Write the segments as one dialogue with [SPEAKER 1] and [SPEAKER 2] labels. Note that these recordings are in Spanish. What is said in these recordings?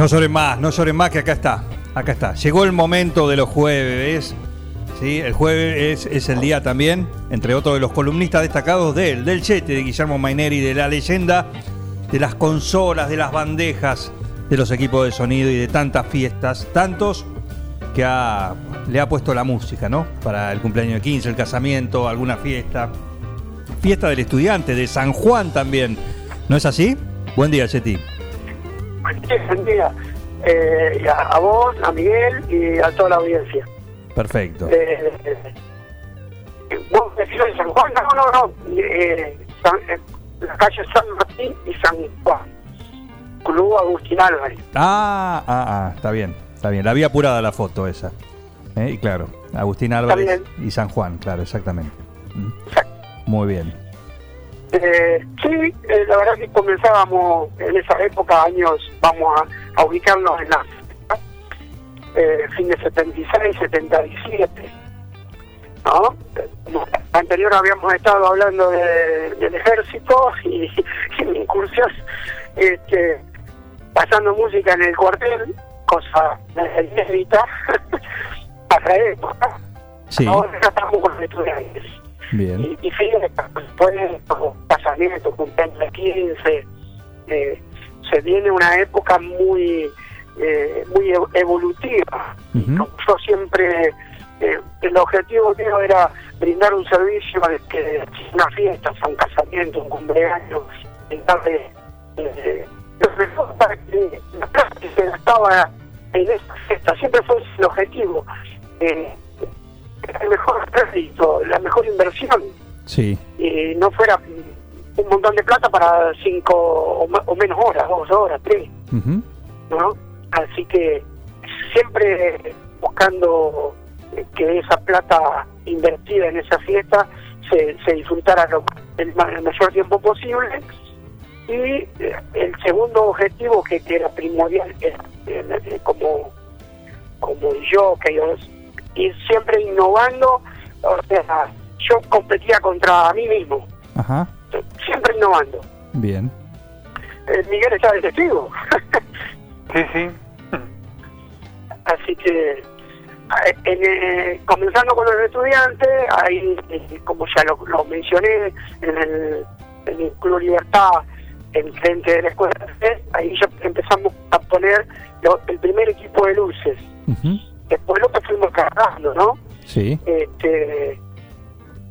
[SPEAKER 1] No lloren más, no lloren más que acá está. Acá está. Llegó el momento de los jueves. ¿sí? El jueves es, es el día también, entre otros de los columnistas destacados de él, del Chete, de Guillermo Maineri, de la leyenda, de las consolas, de las bandejas, de los equipos de sonido y de tantas fiestas, tantos que le ha puesto la música, ¿no? Para el cumpleaños de 15, el casamiento, alguna fiesta. Fiesta del estudiante, de San Juan también. ¿No es así? Buen día, Cheti.
[SPEAKER 2] Día, buen día. Eh, a, a vos, a Miguel y a toda la audiencia.
[SPEAKER 1] Perfecto.
[SPEAKER 2] Eh, vos decís de San Juan, no, no, no. Eh, San- eh, la calle San Martín y San Juan. Club Agustín Álvarez.
[SPEAKER 1] Ah, ah, ah, está bien, está bien. La había apurada la foto esa. Eh, Y claro, Agustín Álvarez y San Juan, claro, exactamente. Muy bien.
[SPEAKER 2] Eh, sí, eh, la verdad que comenzábamos en esa época, años, vamos a, a ubicarnos en la eh, fin de 76, 77. ¿no? Anterior habíamos estado hablando de- del ejército y, y incursión este, pasando música en el cuartel, cosa inédita para época.
[SPEAKER 1] Sí.
[SPEAKER 2] Ahora estamos con los estudiantes
[SPEAKER 1] Bien.
[SPEAKER 2] y, y fiestas, después como casamiento, cumpleaños de 15, eh, se viene una época muy eh, muy ev- evolutiva. Yo siempre, eh, el objetivo mío era brindar un servicio de que una fiesta, un casamiento, un cumpleaños, brindarle para que la plata que se gastaba en esa fiesta, siempre fue el objetivo. Eh, el mejor crédito, la mejor inversión
[SPEAKER 1] Sí.
[SPEAKER 2] y no fuera un montón de plata para cinco o, o menos horas, dos horas, tres. ¿no? Así que siempre buscando eh, que esa plata invertida en esa fiesta se, se disfrutara lo, el, el mayor tiempo posible. Y eh, el segundo objetivo que, que era primordial era, eh, eh, como, como yo, que yo ir siempre innovando, o sea, yo competía contra mí mismo,
[SPEAKER 1] Ajá.
[SPEAKER 2] siempre innovando.
[SPEAKER 1] Bien.
[SPEAKER 2] Eh, Miguel está de testigo.
[SPEAKER 3] Sí, sí.
[SPEAKER 2] Así que, en, eh, comenzando con los estudiantes, ahí, eh, como ya lo, lo mencioné, en el, en el Club Libertad, en frente de la escuela, ahí ya empezamos a poner lo- el primer equipo de luces.
[SPEAKER 1] Ujú.
[SPEAKER 2] Después lo que fuimos cargando, ¿no?
[SPEAKER 1] Sí.
[SPEAKER 2] este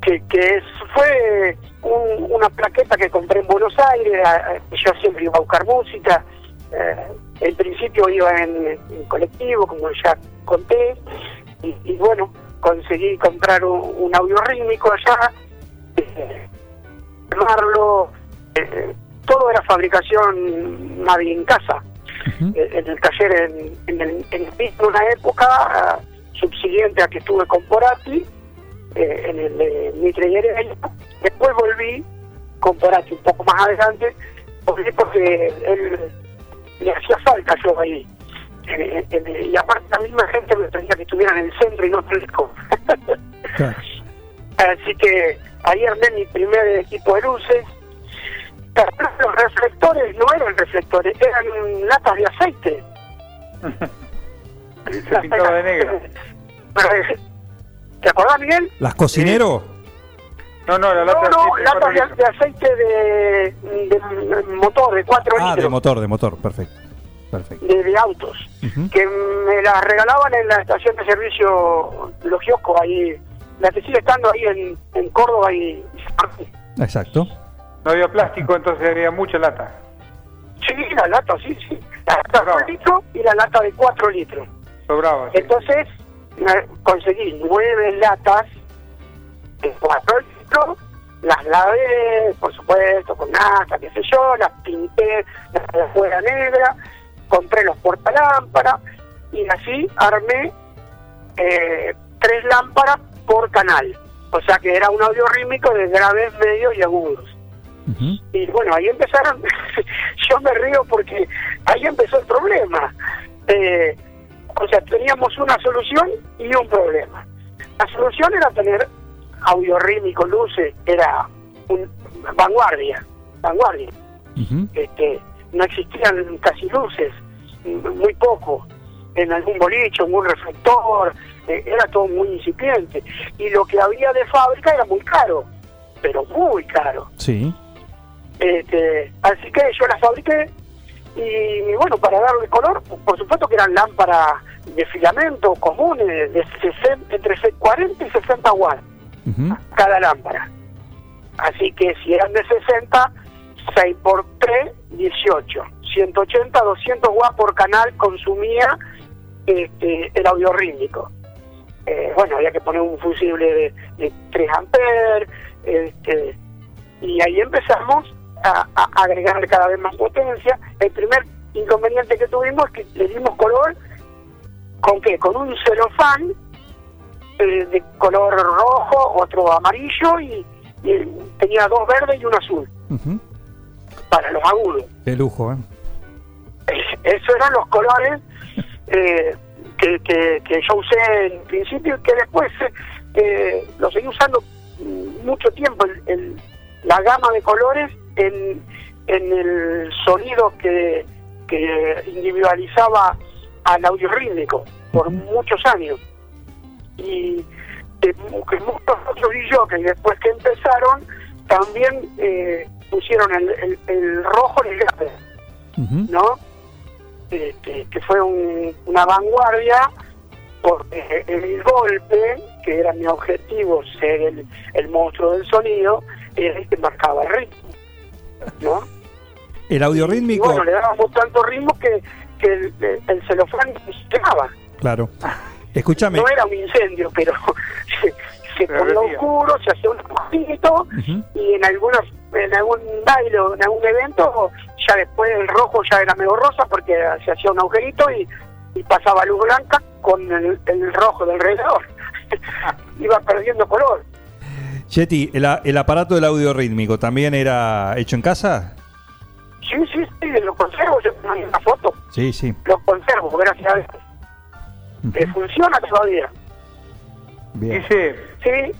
[SPEAKER 2] que, que fue un- una plaqueta que compré en Buenos Aires, yo siempre iba a buscar música, eh, en principio iba en, en colectivo, como ya conté, y, y bueno, conseguí comprar un, un audio rítmico allá, eh, armarlo, eh, todo era fabricación nadie en casa, Eh, en el taller en, en, el, en una época subsiguiente a que estuve con Porati, eh, en el de Mitre y Heredia. Después volví con Porati un poco más adelante, volví porque él le hacía falta yo ahí. Eh, y aparte la misma gente me pedía que estuviera en el centro y no en el lejos.
[SPEAKER 1] Claro.
[SPEAKER 2] Así que ahí armé mi primer equipo de luces. Los reflectores no eran reflectores, eran latas de aceite.
[SPEAKER 3] Se pintaba de negro.
[SPEAKER 2] ¿Te acordás, Miguel?
[SPEAKER 1] ¿Las cocinero?
[SPEAKER 3] No, no, la lata
[SPEAKER 2] No, no,
[SPEAKER 3] de
[SPEAKER 2] latas de, de aceite de, de motor, de 4
[SPEAKER 1] Ah, de
[SPEAKER 2] litros,
[SPEAKER 1] motor, de motor. Perfecto. Perfecto.
[SPEAKER 2] de, de autos, que me las regalaban en la estación de servicio Los Kioscos, ahí, la que sigue estando ahí en, en Córdoba y.
[SPEAKER 1] Exacto.
[SPEAKER 3] No había plástico, entonces había mucha lata.
[SPEAKER 2] Sí, la lata, sí, sí. La lata de un litro y la lata de 4 litros.
[SPEAKER 3] Sobraba. sí.
[SPEAKER 2] Entonces conseguí nueve latas de 4 litros, las lavé, por supuesto, con nata, qué sé yo, las pinté, las de afuera negra, compré los portalámparas y así armé eh, tres lámparas por canal. O sea que era un audio rítmico de graves, medios y agudos. Y bueno, ahí empezaron, yo me río porque ahí empezó el problema. Eh, o sea, teníamos una solución y un problema. La solución era tener audio rítmico, luces, era un vanguardia, vanguardia. Este, no existían casi luces, muy poco. En algún boliche, un reflector, eh, era todo muy incipiente. Y lo que había de fábrica era muy caro, pero muy caro.
[SPEAKER 1] Sí.
[SPEAKER 2] Este, así que yo las fabriqué y bueno, para darle color, por supuesto que eran lámparas de filamento comunes de 60, entre 40 y 60 watts
[SPEAKER 1] Ujú.
[SPEAKER 2] cada lámpara. Así que si eran de 60, 6 por 3, 18. 180, 200 watts por canal consumía este, el audio rítmico. Eh, bueno, había que poner un fusible de, de 3 amperes, este, y ahí empezamos a, a agregarle cada vez más potencia. El primer inconveniente que tuvimos es que le dimos color con qué? Con un celofán eh, de color rojo, otro amarillo y, y tenía dos verdes y un azul para los agudos.
[SPEAKER 1] Qué lujo, ¿eh?
[SPEAKER 2] Esos eran los colores eh, que, que, que yo usé en principio y que después eh, lo seguí usando mm, mucho tiempo, el, el- la gama de colores en, en el sonido que, que individualizaba al audio rítmico por muchos años. Y eh, que muchos otros y después que empezaron también eh, pusieron el, el, el rojo en el grave. ¿no? Este, que fue un- una vanguardia porque el golpe, que era mi objetivo ser el, el monstruo del sonido, era el que marcaba el ritmo, ¿no?
[SPEAKER 1] El audio
[SPEAKER 2] Y
[SPEAKER 1] rítmico.
[SPEAKER 2] bueno, le dábamos tanto ritmo que, que el, el celofán quemaba.
[SPEAKER 1] Claro. Escúchame.
[SPEAKER 2] No era un incendio, pero se, se ponía oscuro, se hacía un poquito y en algunos en algún baile o en algún evento ya después el rojo ya era medio rosa porque se hacía un agujerito y, y pasaba luz blanca con el, el rojo del alrededor iba perdiendo color
[SPEAKER 1] Yeti, ¿el, aparato del audio rítmico también era hecho en casa?
[SPEAKER 2] sí sí sí lo conservo yo tengo una foto
[SPEAKER 1] Sí, sí.
[SPEAKER 2] lo conservo gracias a Dios
[SPEAKER 1] Ujú.
[SPEAKER 2] que funciona todavía
[SPEAKER 1] Bien.
[SPEAKER 3] Dice,
[SPEAKER 2] Sí,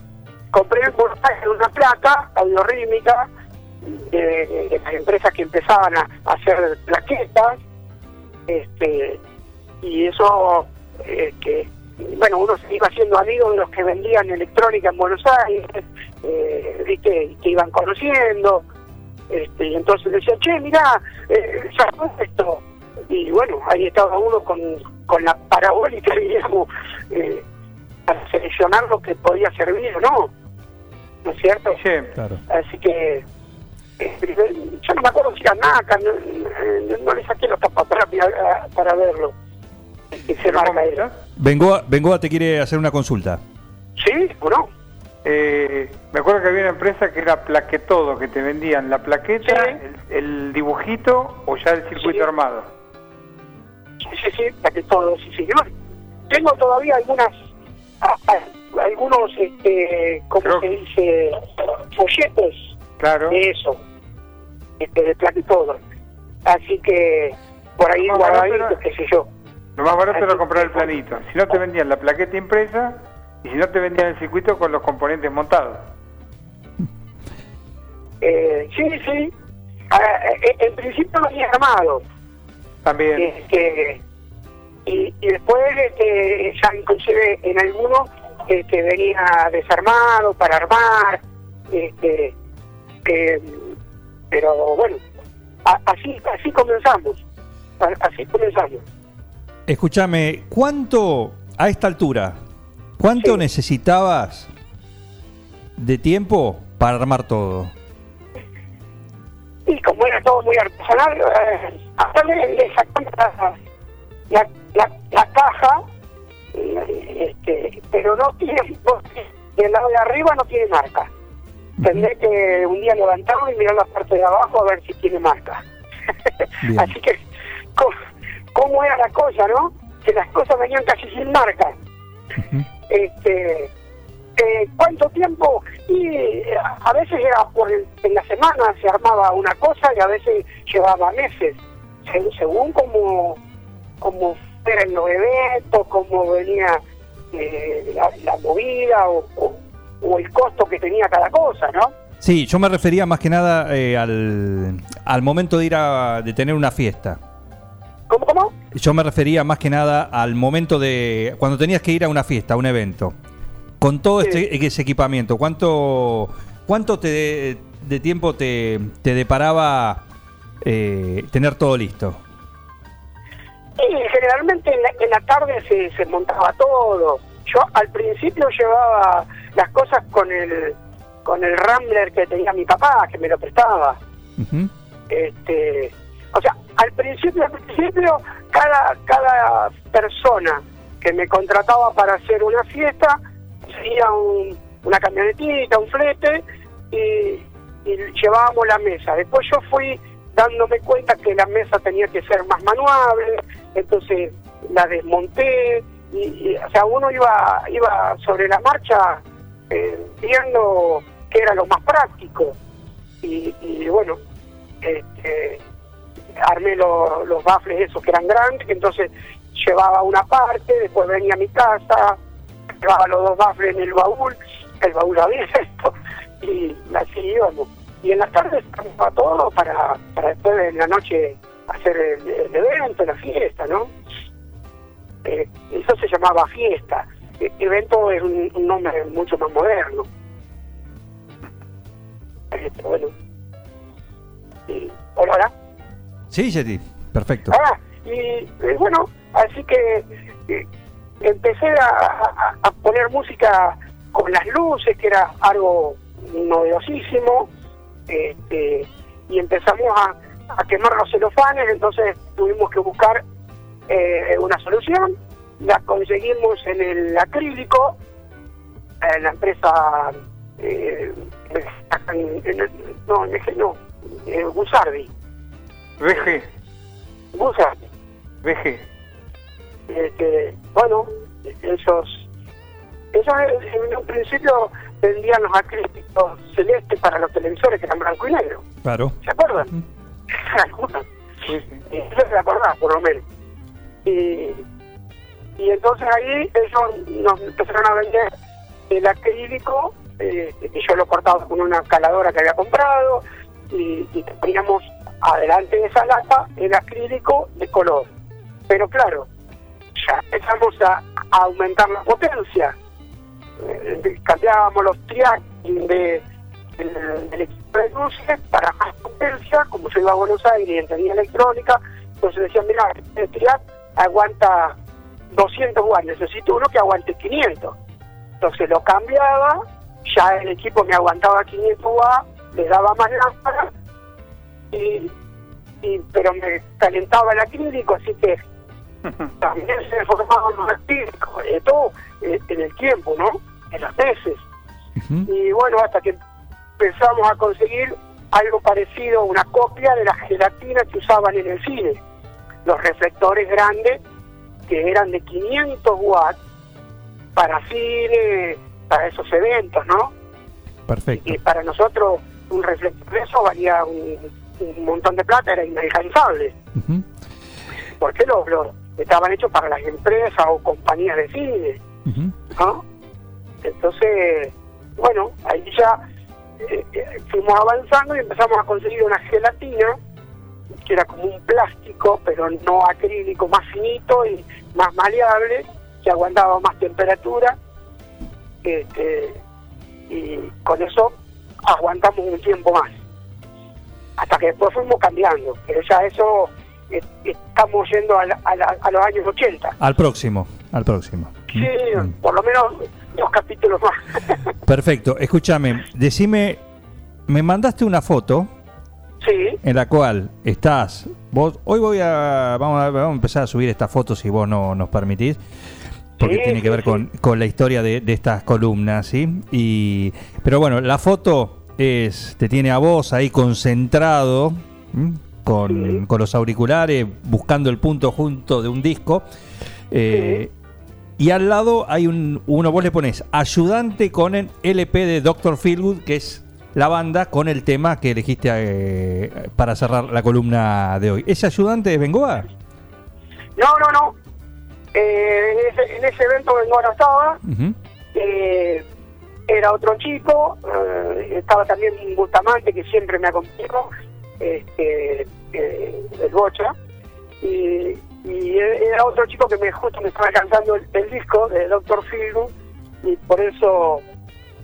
[SPEAKER 2] compré en Buenos una placa audiorítmica de, de las empresas que empezaban a, a hacer plaquetas, este, y eso, eh, que, bueno, uno se iba haciendo amigo de los que vendían electrónica en Buenos Aires, eh, viste, que iban conociendo, este, y entonces decía, che, mirá, eh, sacó esto, y bueno, ahí estaba uno con, con la parabólica, digamos, eh, para seleccionar lo que podía servir o no, ¿no es cierto?
[SPEAKER 3] dice,
[SPEAKER 1] Claro.
[SPEAKER 2] Así que, primer- yo no me acuerdo si era NACA, no, no- no le saqué los tapas para, para verlo. ¿Qué se
[SPEAKER 3] ¿Pero
[SPEAKER 2] marca era?
[SPEAKER 1] Bengoa, Bengoa te quiere hacer una consulta.
[SPEAKER 2] ¿Sí o no?
[SPEAKER 3] Eh, me acuerdo que había una empresa que era Plaquetodo, que te vendían la plaqueta,
[SPEAKER 2] Sí.
[SPEAKER 3] el, el dibujito o ya el circuito
[SPEAKER 2] Sí.
[SPEAKER 3] armado.
[SPEAKER 2] Sí, sí, sí, para que todo, sí, sí. Yo tengo todavía algunas, a- a- algunos, este, ¿cómo
[SPEAKER 3] Creo-
[SPEAKER 2] se dice? Folletos
[SPEAKER 3] Claro.
[SPEAKER 2] de eso, este, de placa y todo. Así que, por ahí
[SPEAKER 3] Más
[SPEAKER 2] guardadito,
[SPEAKER 3] barato era-
[SPEAKER 2] qué sé yo.
[SPEAKER 3] Lo más barato era comprar el planito. Si no te vendían la plaqueta impresa y si no te vendían el circuito con los componentes montados.
[SPEAKER 2] Eh, sí, sí. Ah, eh, en principio lo había armado.
[SPEAKER 3] También.
[SPEAKER 2] Este, y, y después este, ya inclusive en algunos este, venía desarmado para armar este, eh, pero bueno así así comenzamos así comenzamos
[SPEAKER 1] Escúchame, ¿cuánto a esta altura, cuánto
[SPEAKER 2] Sí.
[SPEAKER 1] necesitabas de tiempo para armar todo?
[SPEAKER 2] y como era todo muy artesanal, eh, hasta le, le sacamos la, la, la- la caja, este, pero no tiene, del lado de arriba no tiene marca. Tendré que un día levantarlo y mirar la parte de abajo a ver si tiene marca. Así que, ¿cómo, cómo era la cosa, no? Que las cosas venían casi sin marca. este eh, ¿Cuánto tiempo? Y eh, a veces era por el- en la semana se armaba una cosa y a veces llevaba meses, se- según como, como eran los eventos, como venía eh, la, la movida o, o- o el costo que tenía cada cosa, ¿no?
[SPEAKER 1] Sí, yo me refería más que nada eh, al, al momento de ir a de tener una fiesta.
[SPEAKER 2] ¿Cómo, cómo?
[SPEAKER 1] Yo me refería más que nada al momento de cuando tenías que ir a una fiesta, a un evento. Con todo
[SPEAKER 2] Sí.
[SPEAKER 1] este, ese equipamiento, ¿cuánto, cuánto te de, de tiempo te, te deparaba eh, tener todo listo?
[SPEAKER 2] Generalmente en la, en la tarde se, se montaba todo. Yo al principio llevaba las cosas con el con el Rambler que tenía mi papá, que me lo prestaba. Este o sea al principio al principio cada cada persona que me contrataba para hacer una fiesta sería un, una camionetita un flete y, llevábamos la mesa. Después yo fui dándome cuenta que la mesa tenía que ser más manuable entonces la desmonté y, y, o sea uno iba iba sobre la marcha eh, viendo qué era lo más práctico. Y, y bueno este, armé lo- los bafles esos que eran grandes, entonces llevaba una parte, después venía a mi casa, llevaba los dos bafles en el baúl, el baúl abierto, y así íbamos. Y en las tardes armaba todo para, para después de la noche hacer el, el evento, la fiesta, ¿no? Eh, eso se llamaba fiesta. E- evento es un, nombre mucho más moderno. Este, bueno. Y, hola.
[SPEAKER 1] Sí, Yeti, perfecto.
[SPEAKER 2] Ah, y eh, bueno, así que eh, empecé a, poner música con las luces, que era algo novedosísimo, este, y empezamos a, quemar los celofanes, entonces tuvimos que buscar eh, una solución, la conseguimos en el acrílico, en la empresa, eh, en- en- no, en no, eh,
[SPEAKER 3] VG,
[SPEAKER 2] Gusardi.
[SPEAKER 3] VG.
[SPEAKER 2] este, bueno, ellos, ellos en un principio vendían los acrílicos celestes para los televisores que eran blanco y negro,
[SPEAKER 1] Claro.
[SPEAKER 2] ¿se acuerdan? Algunos.
[SPEAKER 3] Sí, sí.
[SPEAKER 2] Y se acordaba, por lo menos. Y, y entonces ahí ellos nos empezaron a vender el acrílico, eh, que yo lo cortaba con una caladora que había comprado, y, y poníamos adelante de esa lata el acrílico de color. Pero claro, ya empezamos a, aumentar la potencia. Eh, cambiábamos los triac de, del equipo de luces para más potencia, como yo iba a Buenos Aires y entendía electrónica, entonces decían, mira, este triac aguanta 200 watts, necesito uno que aguante 500. Entonces lo cambiaba, ya el equipo me aguantaba 500 watts, le daba más lámpara, y, y, pero me calentaba el acrílico, así que también se formaban los acrílicos, eh, todo eh, en el tiempo, ¿no? En las.
[SPEAKER 1] Ujú.
[SPEAKER 2] Y bueno, hasta que empezamos a conseguir algo parecido, una copia de las gelatinas que usaban en el cine. Los reflectores grandes, que eran de 500 watts, para cine, para esos eventos, ¿no?
[SPEAKER 1] Perfecto.
[SPEAKER 2] Y para nosotros un reflector de eso valía un, un montón de plata, era inalcanzable,
[SPEAKER 1] Ujú.
[SPEAKER 2] porque los, los estaban hechos para las empresas o compañías de cine. ¿no? Entonces, bueno, ahí ya eh, eh, fuimos avanzando y empezamos a conseguir una gelatina que era como un plástico, pero no acrílico, más finito y más maleable, que aguantaba más temperatura. Este, y con eso aguantamos un tiempo más. Hasta que después fuimos cambiando, pero ya eso eh, estamos yendo a, la- a la- a los años 80.
[SPEAKER 1] Al próximo, al próximo.
[SPEAKER 2] Sí,
[SPEAKER 1] Mm.
[SPEAKER 2] por lo menos dos capítulos más.
[SPEAKER 1] Perfecto. Escúchame, decime, me mandaste una foto
[SPEAKER 2] Sí,
[SPEAKER 1] en la cual estás vos. Hoy voy a vamos a, vamos a empezar a subir estas fotos si vos no nos permitís. Porque
[SPEAKER 2] Sí,
[SPEAKER 1] tiene que
[SPEAKER 2] sí,
[SPEAKER 1] ver
[SPEAKER 2] sí.
[SPEAKER 1] con, con la historia de, de estas columnas, ¿sí? Y, pero bueno, la foto es te tiene a vos ahí concentrado, con, con los auriculares, buscando el punto junto de un disco. Eh, Y al lado hay un, uno, vos le pones ayudante con el LP de Dr. Feelgood, que es la banda con el tema que elegiste eh, para cerrar la columna de hoy. ¿Ese ayudante es Bengoa?
[SPEAKER 2] no, no, no. Eh, en, ese, en ese evento Bengoa no estaba, eh, era otro chico, eh, estaba también Bustamante que siempre me acompañó, este, eh, el Bocha, y, era otro chico que justo me estaba cantando el, disco de Dr. Philgood y por eso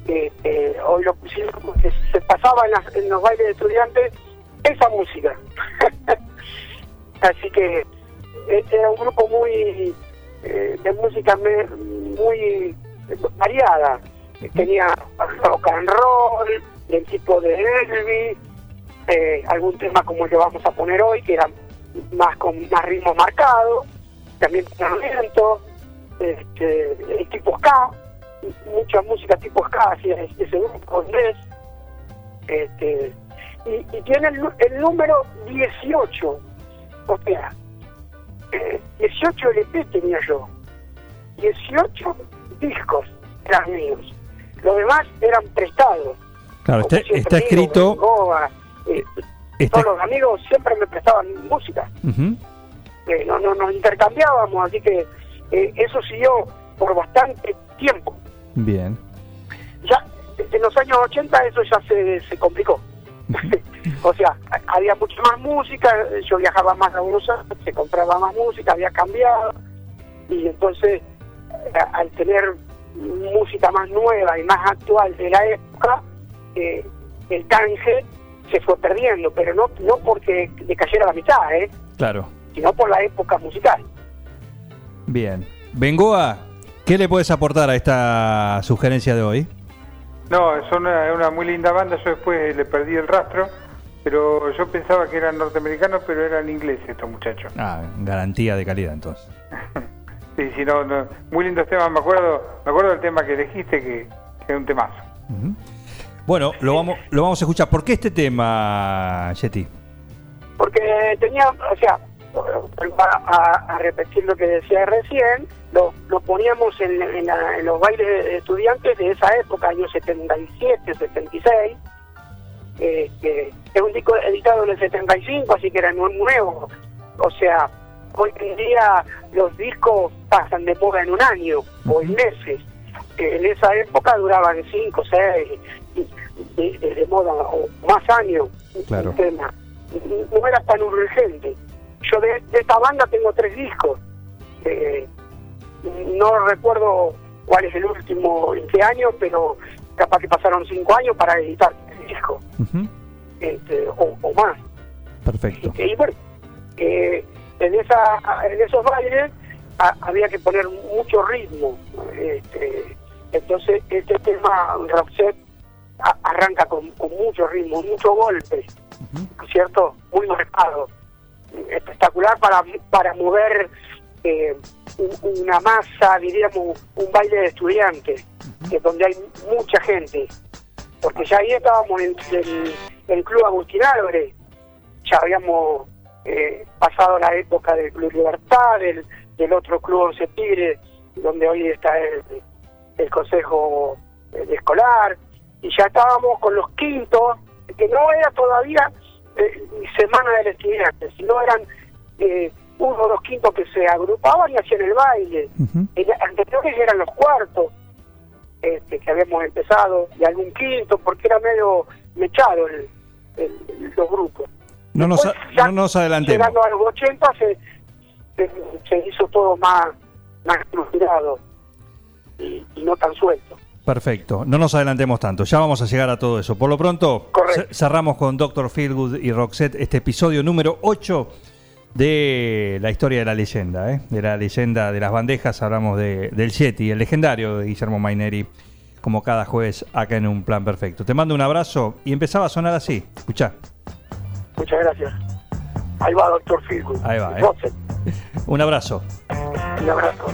[SPEAKER 2] este, hoy lo pusimos porque se pasaba en, las- los bailes de estudiantes esa música. Así que eh, era un grupo muy eh, de música muy variada. Tenía rock and roll, del tipo de Elvis, eh, algún tema como el que vamos a poner hoy, que era más con más ritmo marcado, también lento, este, el tipo ska, mucha música tipo ska, así es, ese grupo inglés. Este, y, tiene el número 18, o sea, eh, 18 LP tenía yo, 18 discos eran míos, los demás eran prestados.
[SPEAKER 1] Claro, está,
[SPEAKER 2] siempre
[SPEAKER 1] está
[SPEAKER 2] digo,
[SPEAKER 1] escrito.
[SPEAKER 2] Eh,
[SPEAKER 1] está-
[SPEAKER 2] todos los amigos siempre me prestaban música, eh, no, no nos intercambiábamos, así que eh, eso siguió por bastante tiempo.
[SPEAKER 1] Bien.
[SPEAKER 2] Ya en los años 80 eso ya se, se complicó. o sea, ha- había mucha más música, yo viajaba más a Buenos Aires, se compraba más música, había cambiado, y entonces a- al tener música más nueva y más actual de la época, eh, el canje se fue perdiendo, pero no no porque decayera la mitad, ¿eh?
[SPEAKER 1] Claro.
[SPEAKER 2] sino por la época musical.
[SPEAKER 1] Bien. Bengoa, ¿qué le puedes aportar a esta sugerencia de hoy?
[SPEAKER 3] No, son una, una muy linda banda, yo después le perdí el rastro, pero yo pensaba que eran norteamericanos, pero eran ingleses estos muchachos.
[SPEAKER 1] Ah, garantía de calidad entonces.
[SPEAKER 3] Sí, sí, no, no, muy lindos temas, me acuerdo, me acuerdo del tema que elegiste, que, que es un temazo.
[SPEAKER 1] Bueno, lo vamos, lo vamos a escuchar. ¿Por qué este tema, Yeti?
[SPEAKER 2] porque tenía, o sea, para a, a repetir lo que decía recién, lo, lo poníamos en, en la- en los bailes de estudiantes de esa época, años 77, 76. eh, que es un disco editado en el 75, así que era muy nuevo. O sea, hoy en día los discos pasan de moda en un año o en meses. Eh, en esa época duraban 5, 6, de, de- de moda o más años.
[SPEAKER 1] Claro.
[SPEAKER 2] un tema. No era tan urgente. Yo de, de esta banda tengo tres discos. Eh, no recuerdo cuál es el último, en qué año, pero capaz que pasaron cinco años para editar el disco, este, o, o más.
[SPEAKER 1] Perfecto.
[SPEAKER 2] Y bueno, eh, en, esa, en esos bailes a- había que poner mucho ritmo. Este, entonces, este tema, Roxette, a- arranca con, con mucho ritmo, mucho golpe, ¿cierto? Muy marcado. Espectacular para, para mover eh, un- una masa, diríamos, un baile de estudiantes, que donde hay mucha gente. Porque ya ahí estábamos en el, el Club Agustín Álvarez, ya habíamos eh, pasado la época del Club Libertad, del, del otro Club Once Tigre, donde hoy está el, el Consejo eh, Escolar, y ya estábamos con los quintos, que no era todavía eh, semana del estudiante, sino eran eh, uno o dos quintos que se agrupaban y hacían el baile.
[SPEAKER 1] Ujú.
[SPEAKER 2] En- anteriores eran los cuartos este, que habíamos empezado, y algún quinto, porque era medio mechado el, el- los grupos.
[SPEAKER 1] No nos,
[SPEAKER 2] ya
[SPEAKER 1] no nos adelantemos.
[SPEAKER 2] Llegando a los 80 se, se, se hizo todo más, más estructurado y, y no tan suelto.
[SPEAKER 1] Perfecto, no nos adelantemos tanto, ya vamos a llegar a todo eso. Por lo pronto, cerramos con Dr. Feelgood y Roxette este episodio número 8 de la historia de la leyenda, ¿eh? de la leyenda de las bandejas. Hablamos de, del Yeti, el legendario de Guillermo Maineri, como cada jueves acá en Un Plan Perfecto. Te mando un abrazo y empezaba a sonar así. Escuchá.
[SPEAKER 4] Muchas gracias. Ahí va, doctor Firgo.
[SPEAKER 2] Ahí va. ¿eh? Un abrazo.
[SPEAKER 4] Un abrazo.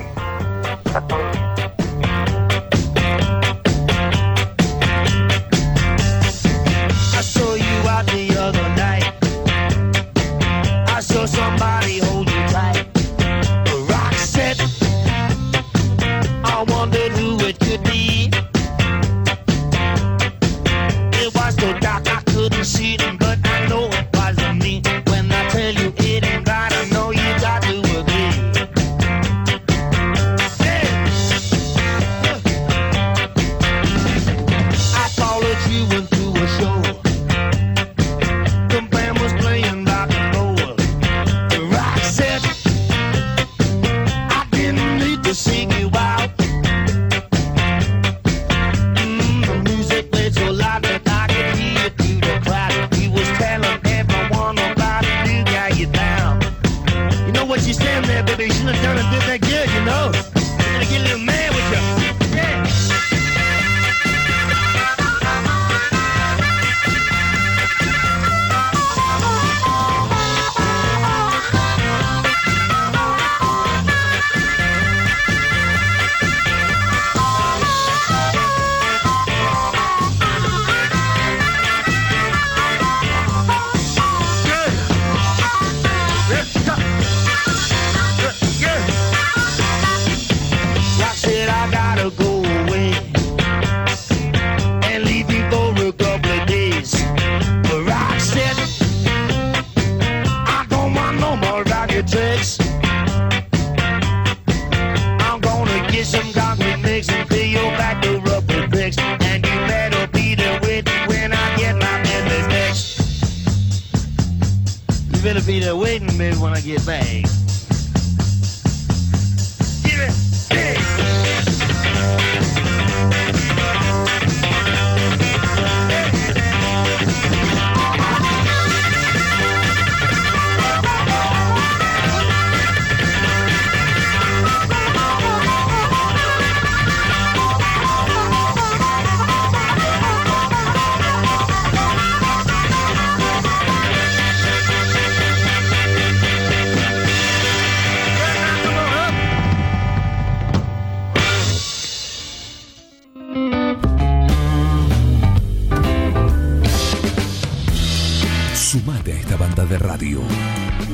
[SPEAKER 5] get laid.